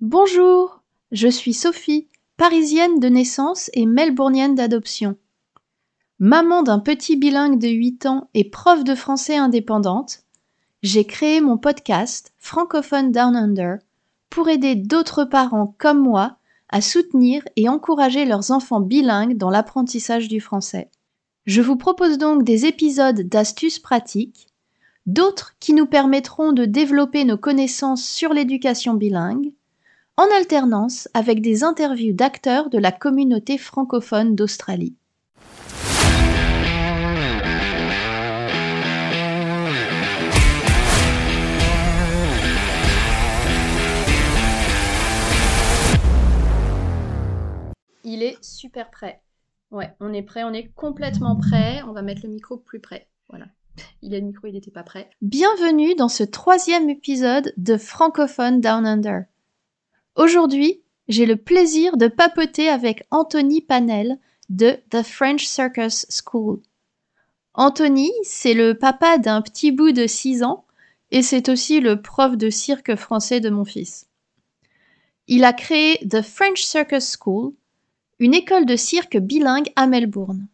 Bonjour, je suis Sophie, parisienne de naissance et melbournienne d'adoption. Maman d'un petit bilingue de 8 ans et prof de français indépendante, j'ai créé mon podcast Francophone Down Under pour aider d'autres parents comme moi à soutenir et encourager leurs enfants bilingues dans l'apprentissage du français. Je vous propose donc des épisodes d'astuces pratiques, d'autres qui nous permettront de développer nos connaissances sur l'éducation bilingue, en alternance avec des interviews d'acteurs de la communauté francophone d'Australie. Il est super prêt. Ouais, on est prêt, on est complètement prêt. On va mettre le micro plus près. Voilà. Il a le micro, il n'était pas prêt. Bienvenue dans ce troisième épisode de Francophone Down Under. Aujourd'hui, j'ai le plaisir de papoter avec Anthony Panel de The French Circus School. Anthony, c'est le papa d'un petit bout de 6 ans et c'est aussi le prof de cirque français de mon fils. Il a créé The French Circus School, une école de cirque bilingue à Melbourne.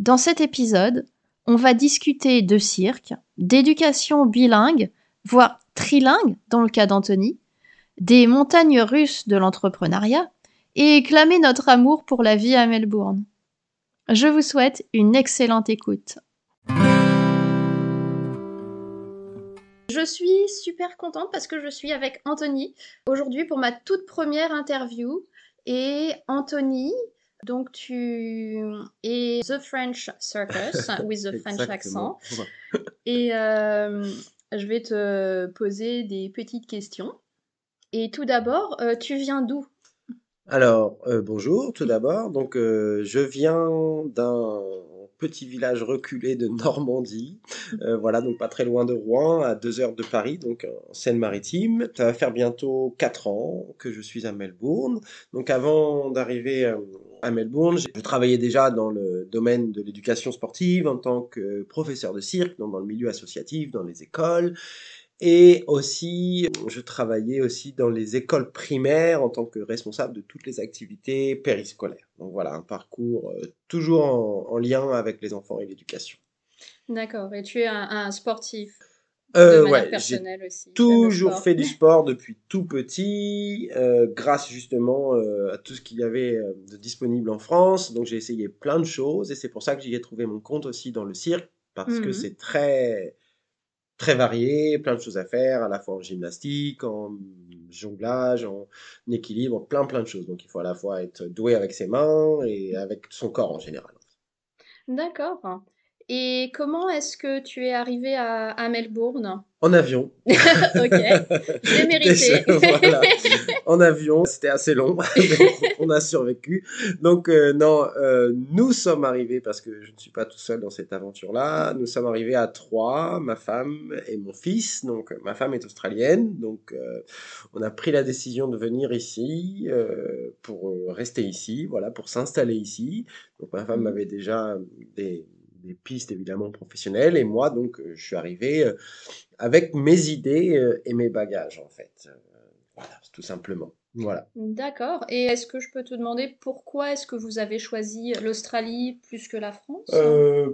Dans cet épisode, on va discuter de cirque, d'éducation bilingue, voire trilingue dans le cas d'Anthony, des montagnes russes de l'entrepreneuriat et clamer notre amour pour la vie à Melbourne. Je vous souhaite une excellente écoute. Je suis super contente parce que je suis avec Anthony aujourd'hui pour ma toute première interview. Et Anthony, donc tu es The French Circus with the French accent. Et euh, je vais te poser des petites questions. Et tout d'abord, euh, tu viens d'où? Alors, euh, bonjour tout d'abord. Donc, je viens d'un petit village reculé de Normandie. Euh, voilà, donc pas très loin de Rouen, à deux heures de Paris, donc en Seine-Maritime. Ça va faire bientôt quatre ans que je suis à Melbourne. Donc avant d'arriver euh, à Melbourne, je travaillais déjà dans le domaine de l'éducation sportive en tant que professeur de cirque, donc dans le milieu associatif, dans les écoles. Et aussi, je travaillais aussi dans les écoles primaires en tant que responsable de toutes les activités périscolaires. Donc voilà, un parcours euh, toujours en, lien avec les enfants et l'éducation. D'accord. Et tu es un, sportif euh, de ouais, personnelle aussi. Toujours fait du sport depuis tout petit, euh, grâce justement euh, à tout ce qu'il y avait de disponible en France. Donc j'ai essayé plein de choses et c'est pour ça que j'y ai trouvé mon compte aussi dans le cirque parce que mmh c'est très très varié, plein de choses à faire, à la fois en gymnastique, en jonglage, en équilibre, plein plein de choses. Donc il faut à la fois être doué avec ses mains et avec son corps en général. D'accord. Et comment est-ce que tu es arrivé à, Melbourne? En avion. ok, j'ai mérité. voilà. En avion, c'était assez long, on a survécu. Donc euh, non, euh, nous sommes arrivés, parce que je ne suis pas tout seul dans cette aventure-là, nous sommes arrivés à trois, ma femme et mon fils. Donc ma femme est australienne, donc euh, on a pris la décision de venir ici pour rester ici, voilà, pour s'installer ici. Donc ma femme mmh. avait déjà des des pistes évidemment professionnelles et moi donc euh, je suis arrivé euh, avec mes idées euh, et mes bagages en fait. Voilà, tout simplement. Voilà. D'accord. Et est-ce que je peux te demander pourquoi est-ce que vous avez choisi l'Australie plus que la France?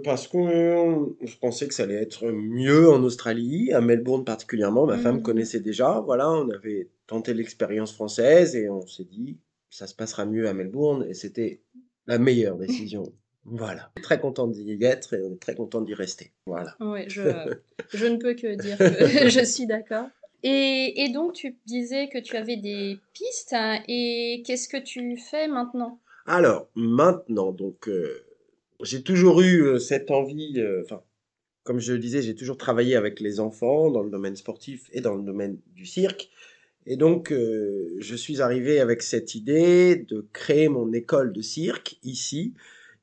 Parce que je pensais que ça allait être mieux en Australie, à Melbourne particulièrement. Ma femme mmh. connaissait déjà. Voilà, on avait tenté l'expérience française et on s'est dit ça se passera mieux à Melbourne et c'était la meilleure décision voilà. Très content d'y être et on est très content d'y rester. Voilà. Oui, je, je ne peux que dire que je suis d'accord. Et, et, donc, tu disais que tu avais des pistes. Hein, et qu'est-ce que tu fais maintenant? Alors, maintenant, donc, euh, j'ai toujours eu euh, cette envie, euh, enfin, comme je le disais, j'ai toujours travaillé avec les enfants dans le domaine sportif et dans le domaine du cirque. Et donc, je suis arrivé avec cette idée de créer mon école de cirque ici,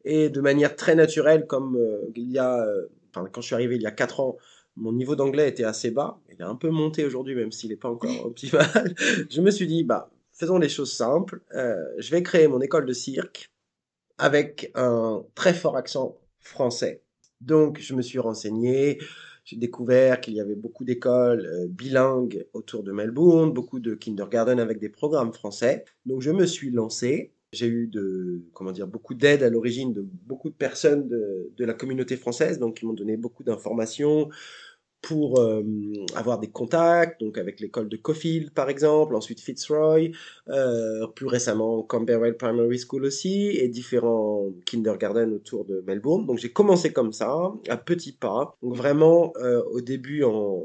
et de manière très naturelle, comme euh, il y a, euh, enfin, quand je suis arrivé il y a 4 ans, mon niveau d'anglais était assez bas. Il a un peu monté aujourd'hui, même s'il n'est pas encore optimal. je me suis dit, bah, faisons les choses simples. Euh, je vais créer mon école de cirque avec un très fort accent français. Donc, je me suis renseigné. j'ai découvert qu'il y avait beaucoup d'écoles euh, bilingues autour de Melbourne, beaucoup de kindergarten avec des programmes français. Donc je me suis lancé. J'ai eu de, comment dire, beaucoup d'aide à l'origine de beaucoup de personnes de, la communauté française, donc qui m'ont donné beaucoup d'informations, pour euh, avoir des contacts, donc avec l'école de Cofield par exemple, ensuite Fitzroy, euh, plus récemment Camberwell Primary School aussi, et différents kindergarten autour de Melbourne. Donc j'ai commencé comme ça, à petits pas, donc vraiment euh, au début en,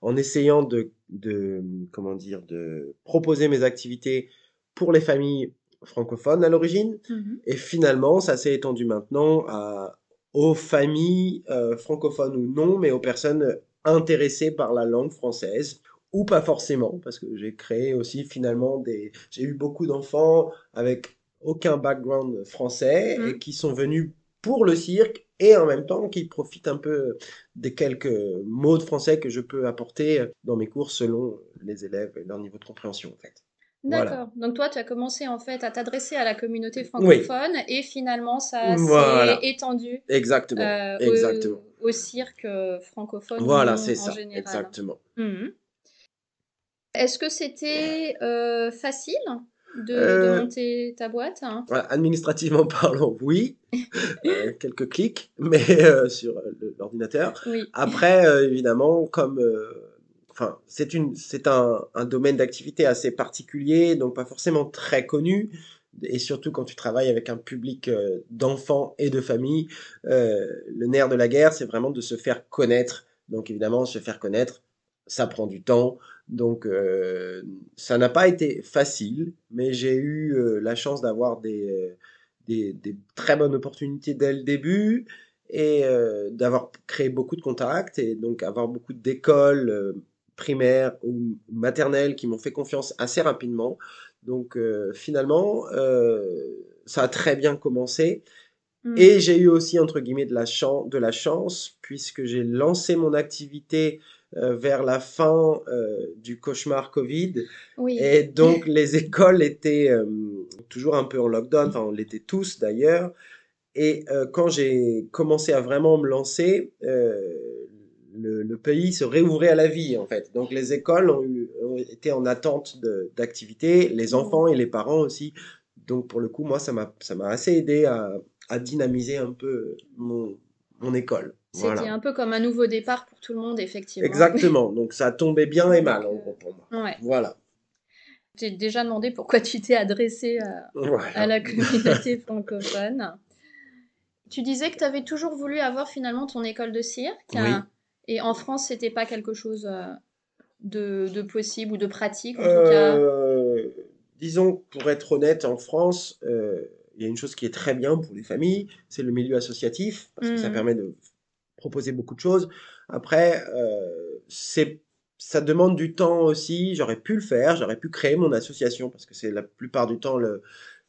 en essayant de, de, comment dire, de proposer mes activités pour les familles francophones à l'origine, Mhm. et finalement ça s'est étendu maintenant à aux familles euh, francophones ou non, mais aux personnes intéressées par la langue française, ou pas forcément, parce que j'ai créé aussi finalement des... J'ai eu beaucoup d'enfants avec aucun background français Mhm. et qui sont venus pour le cirque et en même temps qui profitent un peu des quelques mots de français que je peux apporter dans mes cours selon les élèves et leur niveau de compréhension en fait. Voilà. D'accord. Donc toi, tu as commencé en fait à t'adresser à la communauté francophone et finalement ça Voilà. s'est étendu Exactement. euh, Exactement. au, au cirque euh, francophone Voilà, c'est ça. général. Exactement. Mhm. Est-ce que c'était euh, facile de, de monter ta boîte hein? administrativement parlant, oui. Quelques clics, mais sur l'ordinateur. Oui. Après, évidemment, comme c'est un, domaine d'activité assez particulier, donc pas forcément très connu. Et surtout quand tu travailles avec un public euh, d'enfants et de familles, euh, le nerf de la guerre, c'est vraiment de se faire connaître. Donc évidemment, se faire connaître, ça prend du temps. Donc euh, ça n'a pas été facile, mais j'ai eu la chance d'avoir des, des, très bonnes opportunités dès le début et d'avoir créé beaucoup de contacts et donc avoir beaucoup d'écoles primaires ou maternelles qui m'ont fait confiance assez rapidement. Donc euh, finalement, euh, ça a très bien commencé. Mhm. Et j'ai eu aussi, entre guillemets, de la, chan- de la chance, puisque j'ai lancé mon activité euh, vers la fin du cauchemar Covid. Oui. Et donc, les écoles étaient toujours un peu en lockdown, enfin, on l'était tous d'ailleurs. Et quand j'ai commencé à vraiment me lancer, le, le pays se réouvrait à la vie, en fait. Donc, les écoles ont, eu, ont été en attente de- d'activité, les enfants et les parents aussi. Donc, pour le coup, moi, ça m'a assez aidé à, à dynamiser un peu mon, mon école. C'était Voilà. un peu comme un nouveau départ pour tout le monde, effectivement. Exactement. Donc, ça tombait bien et mal, en euh, gros, pour moi. Ouais. Voilà. J'ai déjà demandé pourquoi tu t'es adressé à, Voilà. à la communauté francophone. Tu disais que tu avais toujours voulu avoir finalement ton école de cirque. Oui. Et en France, c'était pas quelque chose euh, de, de possible ou de pratique, en tout cas? Euh, disons, pour être honnête, en France, euh, il y a une chose qui est très bien pour les familles, c'est le milieu associatif, parce que ça Mhm. permet de proposer beaucoup de choses. Après, euh, c'est, ça demande du temps aussi. J'aurais pu le faire, j'aurais pu créer mon association, parce que c'est la plupart du temps le,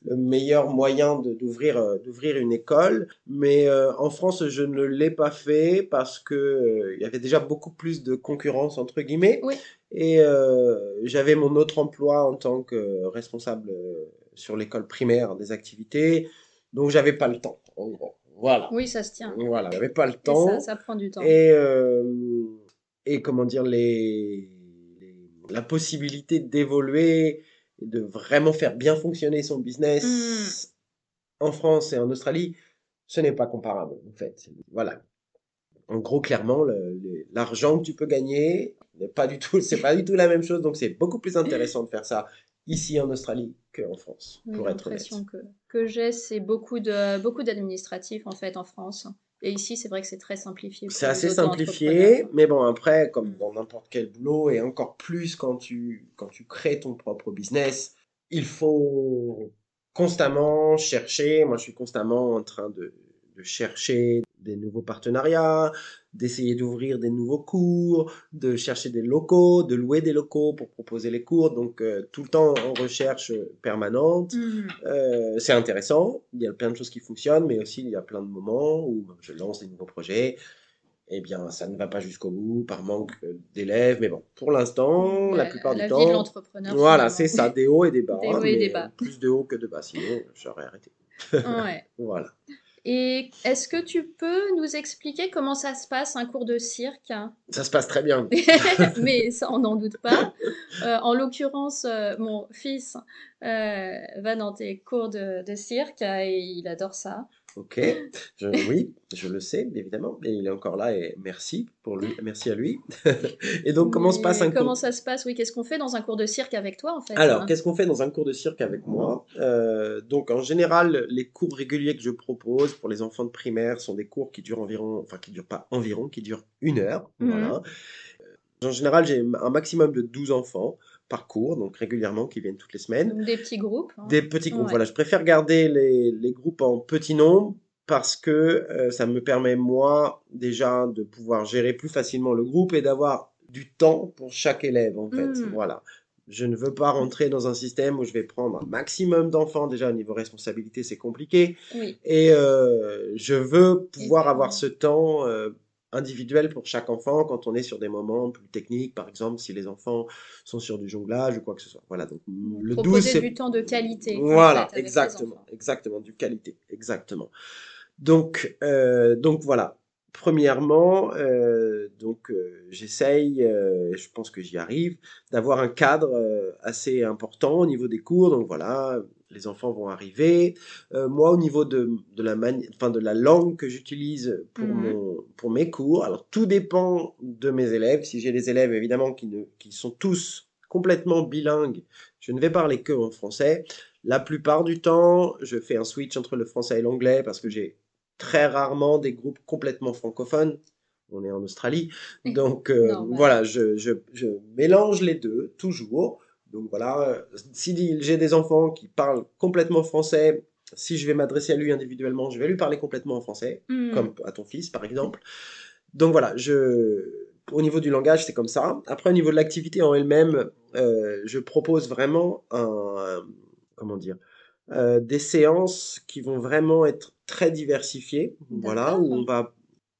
le meilleur moyen d'ouvrir euh, d'ouvrir une école. Mais euh, en France, je ne l'ai pas fait parce que euh, il y avait déjà beaucoup plus de concurrence entre guillemets. Oui. Et j'avais mon autre emploi en tant que responsable sur l'école primaire des activités, donc j'avais pas le temps. En gros, voilà. Oui, ça se tient. Voilà, j'avais pas le Et temps. ça, ça prend du temps. Et, et comment dire, les- la possibilité d'évoluer, et de vraiment faire bien fonctionner son business en France et en Australie, ce n'est pas comparable, en fait. Voilà. En gros, clairement, l'argent que tu peux gagner n'est pas du tout, c'est pas du tout la même chose, donc c'est beaucoup plus intéressant de faire ça ici en Australie qu'en France, Oui, pour être honnête. L'impression que, que j'ai, c'est beaucoup de beaucoup d'administratifs en fait en France. Et ici, c'est vrai que c'est très simplifié. C'est assez simplifié, mais bon, après, comme Mm. dans n'importe quel boulot, et encore plus quand tu, quand tu crées ton propre business, il faut constamment chercher. Moi, je suis constamment en train de, de chercher des nouveaux partenariats, d'essayer d'ouvrir des nouveaux cours, de chercher des locaux, de louer des locaux pour proposer les cours. Donc, euh, tout le temps en recherche permanente. Mhm. Euh, c'est intéressant, il y a plein de choses qui fonctionnent, mais aussi il y a plein de moments où je lance des nouveaux projets. Eh bien, ça ne va pas jusqu'au bout par manque d'élèves, mais bon, pour l'instant, la, plupart la du vie de temps, l'entrepreneur. voilà, c'est ça, des hauts et des bas, Des hauts et des bas. plus de hauts que de bas, sinon j'aurais arrêté. Ouais. Voilà. Et est-ce que tu peux nous expliquer comment ça se passe un cours de cirque? Ça se passe très bien. Mais ça, on n'en doute pas. Euh, en l'occurrence, euh, mon fils euh, va dans tes cours de, de cirque et il adore ça. Ok, je, oui, je le sais, évidemment, et il est encore là et merci pour lui, merci à lui. et donc, comment se passe un Comment ça se passe? Oui, qu'est-ce qu'on fait dans un cours de cirque avec toi, en fait Alors, qu'est-ce qu'on fait dans un cours de cirque avec moi? Euh, Donc, en général, les cours réguliers que je propose pour les enfants de primaire sont des cours qui durent environ, enfin, qui durent pas environ, qui durent une heure. Mhm. Voilà. En général, j'ai un maximum de 12 enfants par cours, donc régulièrement, qui viennent toutes les semaines. Des petits groupes. Hein. Des petits groupes, voilà. Je préfère garder les, les, groupes en petit nombre parce que euh, ça me permet, moi, déjà, de pouvoir gérer plus facilement le groupe et d'avoir du temps pour chaque élève, en fait. Hmm. Voilà. Je ne veux pas rentrer dans un système où je vais prendre un maximum d'enfants. Déjà, au niveau responsabilité, c'est compliqué. Oui. Et euh, je veux pouvoir avoir ce temps euh, individuel pour chaque enfant quand on est sur des moments plus techniques, par exemple si les enfants sont sur du jonglage ou quoi que ce soit. Voilà, donc le 12 c'est du temps de qualité. Voilà, exactement, exactement, du qualité, exactement. Donc euh, donc voilà. Premièrement, euh, donc euh, j'essaye, je pense que j'y arrive, d'avoir un cadre assez important au niveau des cours. Donc voilà, les enfants vont arriver. Euh, moi, au niveau de, de la enfin, de la langue que j'utilise pour mhm. mon, pour mes cours, alors tout dépend de mes élèves. Si j'ai des élèves évidemment qui ne, qui sont tous complètement bilingues, je ne vais parler que en français. La plupart du temps, je fais un switch entre le français et l'anglais parce que j'ai très rarement des groupes complètement francophones. On est en Australie, donc euh, voilà, je, je, je mélange les deux toujours. Donc voilà, si j'ai des enfants qui parlent complètement français, si je vais m'adresser à lui individuellement, je vais lui parler complètement en français, hmm. comme à ton fils par exemple. Donc voilà, je, au niveau du langage, c'est comme ça. Après, au niveau de l'activité en elle-même, euh, je propose vraiment un, comment dire, euh, des séances qui vont vraiment être très diversifiées. Voilà, où on va,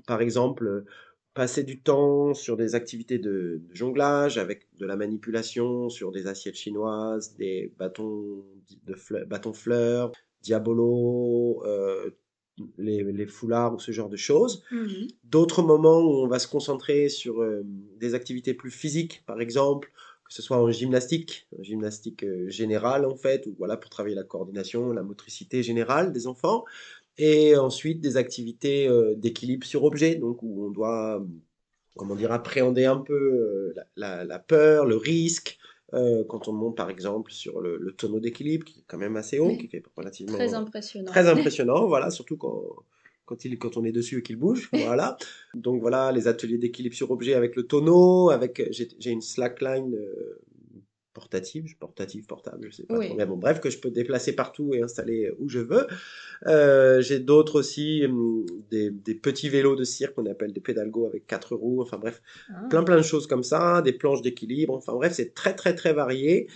par exemple, passer du temps sur des activités de, jonglage avec de la manipulation sur des assiettes chinoises, des bâtons de fleurs, bâtons fleurs, diabolo, euh, les, foulards ou ce genre de choses. Mhm. D'autres moments où on va se concentrer sur euh, des activités plus physiques, par exemple, que ce soit en gymnastique, en gymnastique euh, générale en fait, ou voilà pour travailler la coordination, la motricité générale des enfants et ensuite des activités euh, d'équilibre sur objet, donc où on doit, comment dire, appréhender un peu euh, la, peur, le risque, euh, quand on monte par exemple sur le, tonneau d'équilibre, qui est quand même assez haut, qui fait relativement... Très impressionnant. Très impressionnant, voilà, surtout quand, quand, il, quand on est dessus et qu'il bouge, voilà. Donc voilà, les ateliers d'équilibre sur objet avec le tonneau, avec j'ai une slackline portative, portative, portable, je sais pas trop. Bon, bref, que je peux déplacer partout et installer où je veux. Euh, j'ai d'autres aussi, hum, des, petits vélos de cirque qu'on appelle des pédalgos avec quatre roues. Enfin bref, ah. plein plein de choses comme ça, des planches d'équilibre. Enfin bref, c'est très très très varié.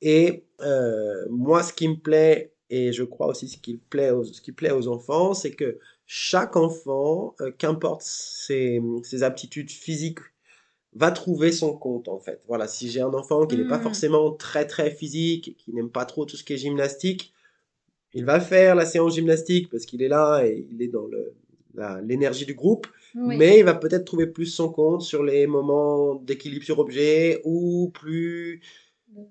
Et euh, moi, ce qui me plaît, et je crois aussi ce qui plaît aux, ce qui plaît aux enfants, c'est que chaque enfant, euh, qu'importe ses, ses aptitudes physiques va trouver son compte en fait. Voilà, si j'ai un enfant qui n'est pas hmm. forcément très très physique, qui n'aime pas trop tout ce qui est gymnastique, il va faire la séance gymnastique parce qu'il est là et il est dans l'énergie du groupe, mais il va peut-être trouver plus son compte sur les moments d'équilibre sur objet ou plus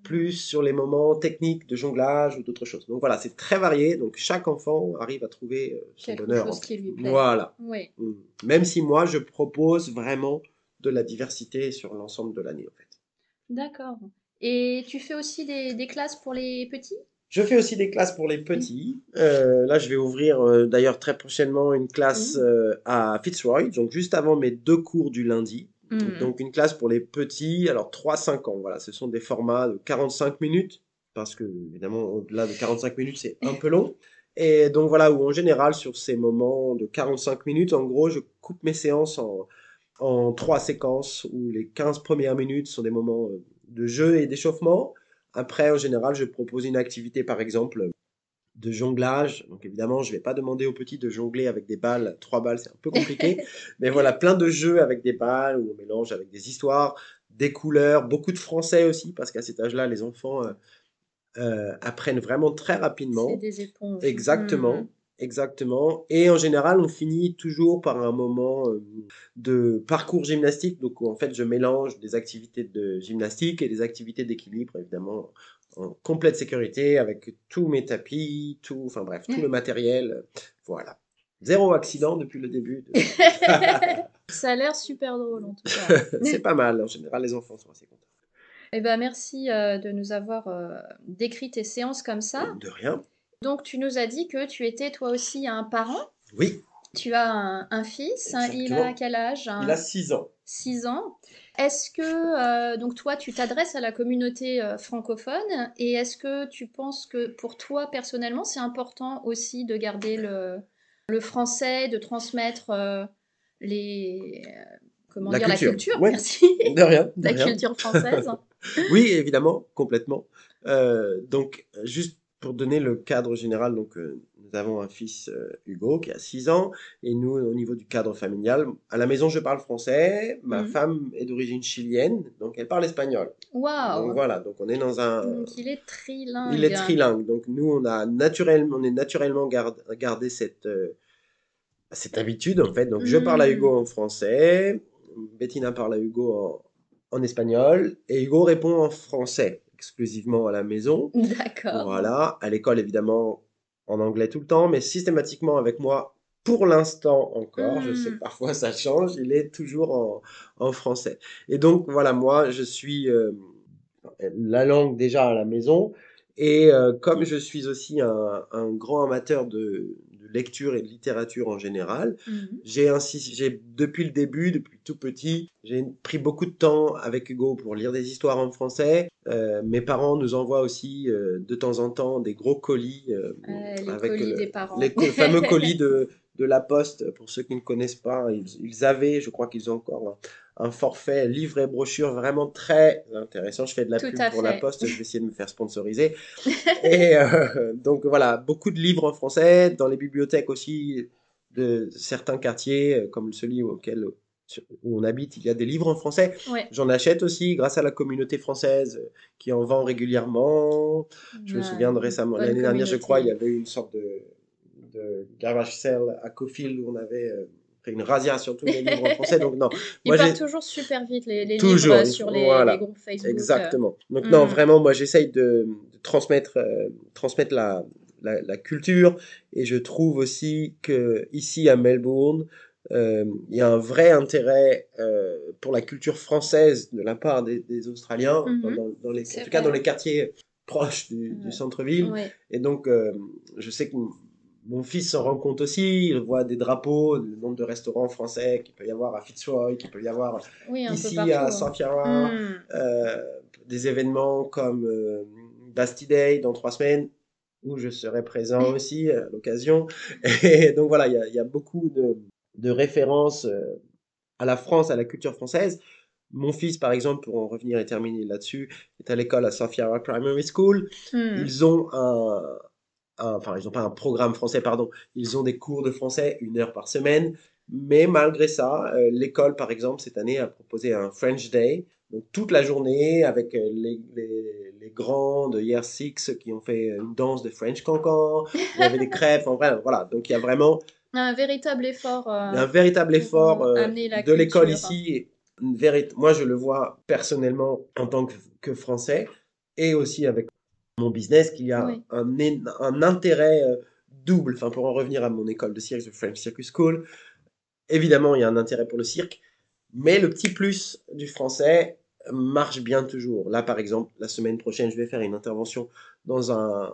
plus sur les moments techniques de jonglage ou d'autres choses. Donc voilà, c'est très varié. Donc chaque enfant arrive à trouver euh, son bonheur. Chose qui lui plaît. Voilà. Oui. Hmm. Même si moi je propose vraiment de la diversité sur l'ensemble de l'année en fait. D'accord. Et tu fais aussi des, classes pour les petits? Je fais aussi des classes pour les petits. Euh, là, je vais ouvrir euh, d'ailleurs très prochainement une classe euh, à Fitzroy, donc juste avant mes deux cours du lundi. Mhm. Donc une classe pour les petits, alors 3-5 ans. Voilà, ce sont des formats de 45 minutes, parce que évidemment, au-delà de 45 minutes, c'est un peu long. Et donc voilà, où en général, sur ces moments de 45 minutes, en gros, je coupe mes séances en, en trois séquences où les 15 premières minutes sont des moments euh, de jeu et d'échauffement. Après, en général, je propose une activité, par exemple, de jonglage. Donc évidemment, je vais pas demander aux petits de jongler avec des balles. Trois balles, c'est un peu compliqué. Mais voilà, plein de jeux avec des balles où on mélange avec des histoires, des couleurs, beaucoup de français aussi, parce qu'à cet âge-là, les enfants euh, euh, apprennent vraiment très rapidement. C'est des éponges. Exactement. Mmh. Exactement. Et en général, on finit toujours par un moment euh, de parcours gymnastique. Donc, en fait, je mélange des activités de gymnastique et des activités d'équilibre, évidemment, en complète sécurité, avec tous mes tapis, tout, enfin bref, tout le matériel. Voilà. Zéro accident depuis le début. Ça a l'air super drôle, en tout cas. C'est pas mal. En général, les enfants sont assez contents. Eh ben, merci euh, de nous avoir euh, décrit tes séances comme ça. De rien. Donc, tu nous as dit que tu étais toi aussi un parent. Oui. Tu as un, fils. Hein, il a quel âge Il a 6 ans. 6 ans. Est-ce que, euh, donc toi, tu t'adresses à la communauté francophone et est-ce que tu penses que pour toi, personnellement, c'est important aussi de garder le, le français, de transmettre les, comment la dire, culture. la culture, Ouais. merci, De rien. de la rien. culture française. Oui, évidemment, complètement. Euh, donc, juste pour donner le cadre général, donc euh, nous avons un fils euh, Hugo qui a 6 ans et nous, au niveau du cadre familial, à la maison je parle français, ma Mhm. femme est d'origine chilienne, donc elle parle espagnol. Donc Waouh. voilà, donc on est dans un, Donc il est trilingue. il est trilingue. Donc nous, on a naturellement, on est naturellement gard- gardé cette euh, cette habitude en fait. Donc je parle à. Hugo en français, Bettina parle à Hugo en, en espagnol et Hugo répond en français exclusivement à la maison. D'accord. Voilà, à l'école évidemment en anglais tout le temps, mais systématiquement avec moi pour l'instant encore. Je sais Mm. que parfois ça change, il est toujours en, en français. Et donc voilà, moi je suis euh, la langue déjà à la maison. Et euh, comme je suis aussi un, un grand amateur de lecture et de littérature en général, Mhm. j'ai ainsi, j'ai depuis le début, depuis tout petit, j'ai pris beaucoup de temps avec Hugo pour lire des histoires en français. Euh, mes parents nous envoient aussi euh, de temps en temps des gros colis euh, les avec colis le- des parents. les fameux colis de, de la Poste. Pour ceux qui ne connaissent pas, ils, ils avaient, je crois qu'ils ont encore un, forfait livre et brochure vraiment très intéressant. Je fais de la Tout pub pour la. Poste, je vais essayer de me faire sponsoriser. et euh, donc voilà, beaucoup de livres en français, dans les bibliothèques aussi de certains quartiers, euh, comme celui auquel où on habite, il y a des livres en français. Ouais. J'en achète aussi grâce à la communauté française euh, qui en vend régulièrement. Je me souviens de récemment, l'année dernière, je crois, il y avait une sorte de, de garage sale à Cofield où on avait euh, fait une razzia sur tous les livres en français. Donc, non, Ils moi partent toujours super vite les, les Toujours, livres euh, sur les, voilà. les groupes Facebook. euh. Exactement. Donc, non, Mm. vraiment, moi j'essaye de, de transmettre, euh, transmettre la, la, la culture et je trouve aussi que ici à Melbourne, euh, il y a un vrai intérêt euh, pour la culture française de la part des, des Australiens, Mhm. dans, dans- dans les, C'est en tout cas dans les quartiers proches du, centre-ville. Ouais. Et donc, je sais que mon fils s'en rend compte aussi. Il voit des drapeaux, le nombre de restaurants français qu'il peut y avoir à Fitzroy, qu'il peut y avoir Oui, ici partout. à hein. Saint-Pierre. Mm. Euh, des événements comme euh, Bastille Day dans trois semaines, où je serai présent aussi à l'occasion. Et donc voilà, il y a, il y a beaucoup de, de références euh, à la France, à la culture française. Mon fils, par exemple, pour en revenir et terminer là-dessus, est à l'école à Sophia Primary School. Mm. Ils ont un, un- enfin, ils n'ont pas un programme français, pardon. Ils ont des cours de français une heure par semaine. Mais malgré ça, euh, l'école, par exemple, cette année a proposé un French Day. Donc, toute la journée avec euh, les, les, les grands de Year 6 qui ont fait une danse de French Cancan. Il y avait des crêpes, en vrai, voilà. Donc, il y a vraiment Un véritable effort. euh, un véritable effort euh, euh, de l'école ici. Une vérit- Moi, je le vois personnellement en tant que, que Français et aussi avec mon business qu'il y a Oui. un, intérêt euh, double. Enfin, pour en revenir à mon école de cirque, the French Circus School, évidemment, il y a un intérêt pour le cirque, mais le petit plus du français marche bien toujours. Là, par exemple, la semaine prochaine, je vais faire une intervention dans un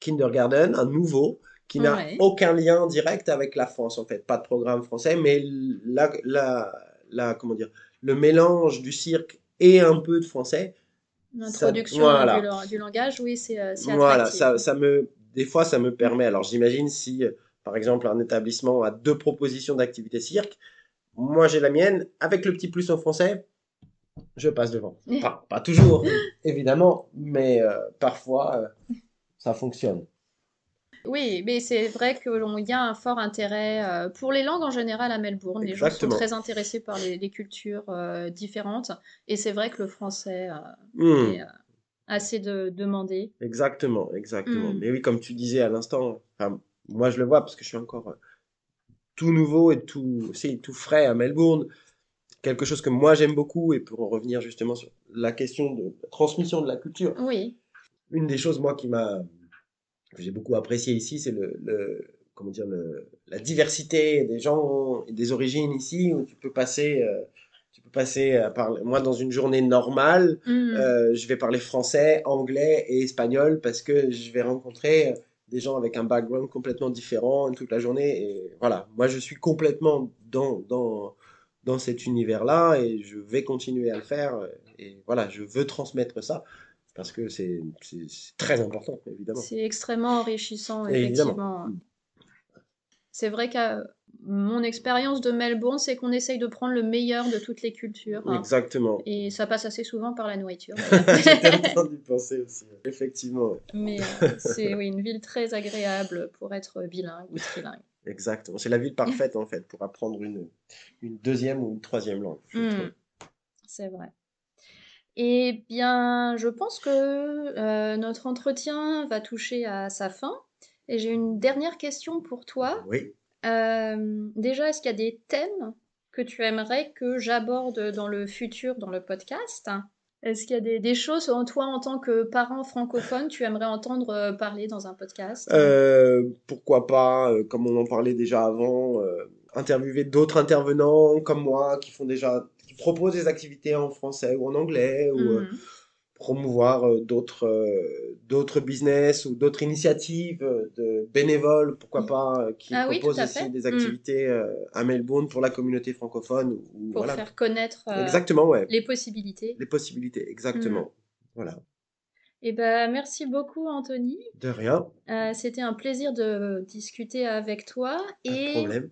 kindergarten, un nouveau, qui n'a Ouais. aucun lien direct avec la France, en fait. Pas de programme français, mais la, la, la, comment dire, le mélange du cirque et un peu de français, L'introduction Ça- voilà. du, la- du langage, oui, c'est euh, voilà, ça, ça me, des fois, ça me permet. Alors, j'imagine si, euh, par exemple, un établissement a deux propositions d'activité cirque, moi j'ai la mienne, avec le petit plus en français, je passe devant. Enfin, pas toujours, évidemment, mais euh, parfois, euh, ça fonctionne. Oui, mais c'est vrai qu'il y a un fort intérêt euh, pour les langues en général à Melbourne. Les gens sont très intéressés par les, les cultures euh, différentes. Et c'est vrai que le français euh, Hmm, est euh, assez de, demandé. exactement, exactement. Hmm. Mais oui, comme tu disais à l'instant, moi je le vois parce que je suis encore tout nouveau et tout, c'est tout frais à Melbourne. Quelque chose que moi j'aime beaucoup et pour en revenir justement sur la question de transmission de la culture. Oui. Une des choses moi qui m'a que j'ai beaucoup apprécié ici, c'est le, le, comment dire le, la diversité des gens et des origines ici où tu peux passer euh, tu peux passer à parler moi dans une journée normale Mm. euh, je vais parler français anglais et espagnol parce que je vais rencontrer des gens avec un background complètement différent toute la journée et voilà moi je suis complètement dans dans dans cet univers là et je vais continuer à le faire et voilà je veux transmettre ça parce que c'est très important évidemment C'est extrêmement enrichissant, effectivement. C'est vrai que mon expérience de Melbourne, c'est qu'on essaye de prendre le meilleur de toutes les cultures. hein. exactement Et ça passe assez souvent par la nourriture. J'étais en train d'y penser aussi. Effectivement. Mais euh, c'est oui, une ville très agréable pour être bilingue ou trilingue. exactement. C'est la ville parfaite en fait pour apprendre une, une deuxième ou une troisième langue. Hmm, c'est vrai. Eh bien, je pense que euh, notre entretien va toucher à sa fin. Et j'ai une dernière question pour toi. Oui. Euh, déjà, est-ce qu'il y a des thèmes que tu aimerais que j'aborde dans le futur dans le podcast? Est-ce qu'il y a des, des choses en toi en tant que parent francophone tu aimerais entendre euh, parler dans un podcast? Euh, pourquoi pas, comme on en parlait déjà avant, interviewer d'autres intervenants comme moi qui font déjà, qui proposent des activités en français ou en anglais ou euh, Mhm. promouvoir euh, d'autres euh, d'autres business ou d'autres initiatives euh, de bénévoles, pourquoi pas, euh, qui Ah oui, proposent aussi des Mm. activités euh, à Melbourne pour la communauté francophone. Ou, ou Pour voilà. faire connaître euh, Exactement, ouais. les possibilités. Les possibilités, exactement. Voilà. Eh ben, merci beaucoup, Anthony. De rien, Euh, c'était un plaisir de discuter avec toi. pas de problème.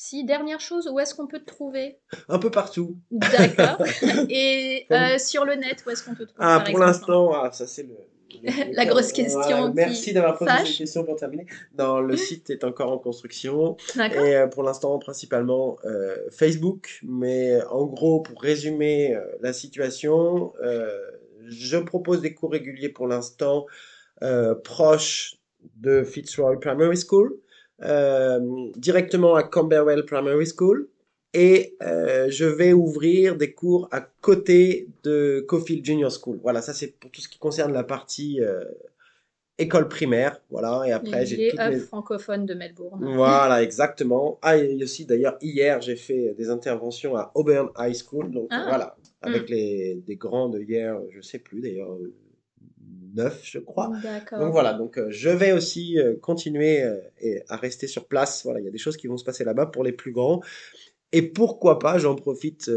Si, dernière chose, où est-ce qu'on peut te trouver? Un peu partout. D'accord. Et euh, sur le net, où est-ce qu'on te trouve, Ah, par pour l'instant, ah, ça c'est le, le- La grosse question Merci d'avoir posé cette question pour terminer. Non, le site est encore en construction et euh, pour l'instant principalement euh, Facebook. Mais en gros, pour résumer euh, la situation, je propose des cours réguliers pour l'instant proches de Fitzroy Primary School, directement à Camberwell Primary School. Et euh, je vais ouvrir des cours à côté de Cofield Junior School. Voilà, ça c'est pour tout ce qui concerne la partie euh, école primaire. Voilà, et après les j'ai les toutes mes... francophones de Melbourne. Voilà, exactement. Ah, et aussi d'ailleurs hier j'ai fait des interventions à Auburn High School. Donc Ah. voilà, avec les des grands de hier, je sais plus d'ailleurs, je crois. Donc voilà, donc euh, je vais aussi euh, continuer euh, et à rester sur place. Voilà, il y a des choses qui vont se passer là-bas pour les plus grands. Et pourquoi pas, j'en profite,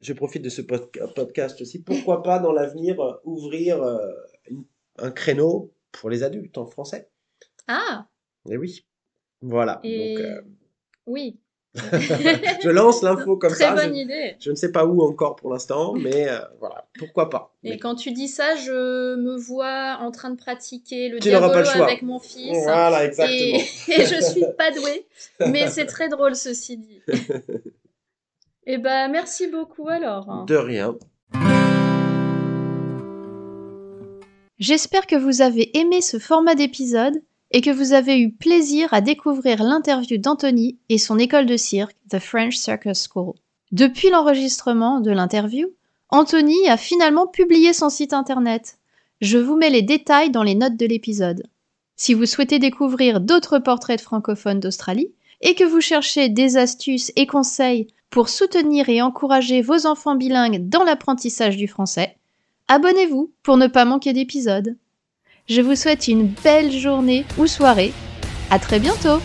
je profite de ce podca- podcast aussi, pourquoi pas dans l'avenir euh, ouvrir euh, une- un créneau pour les adultes en français. Ah, Et oui, voilà. et Donc, euh, oui. je lance l'info comme Très ça. bonne Je, idée. je ne sais pas où encore pour l'instant, mais euh, voilà, pourquoi pas. Et Mais- quand tu dis ça, je me vois en train de pratiquer le diabolo choix. avec mon fils. Voilà, exactement. Et, et je suis pas douée, mais c'est très drôle ceci dit. Et ben merci beaucoup alors. De rien. J'espère que vous avez aimé ce format d'épisode et que vous avez eu plaisir à découvrir l'interview d'Anthony et son école de cirque, The French Circus School. Depuis l'enregistrement de l'interview, Anthony a finalement publié son site internet. Je vous mets les détails dans les notes de l'épisode. Si vous souhaitez découvrir d'autres portraits de francophones d'Australie et que vous cherchez des astuces et conseils pour soutenir et encourager vos enfants bilingues dans l'apprentissage du français, abonnez-vous pour ne pas manquer d'épisodes. Je vous souhaite une belle journée ou soirée. À très bientôt!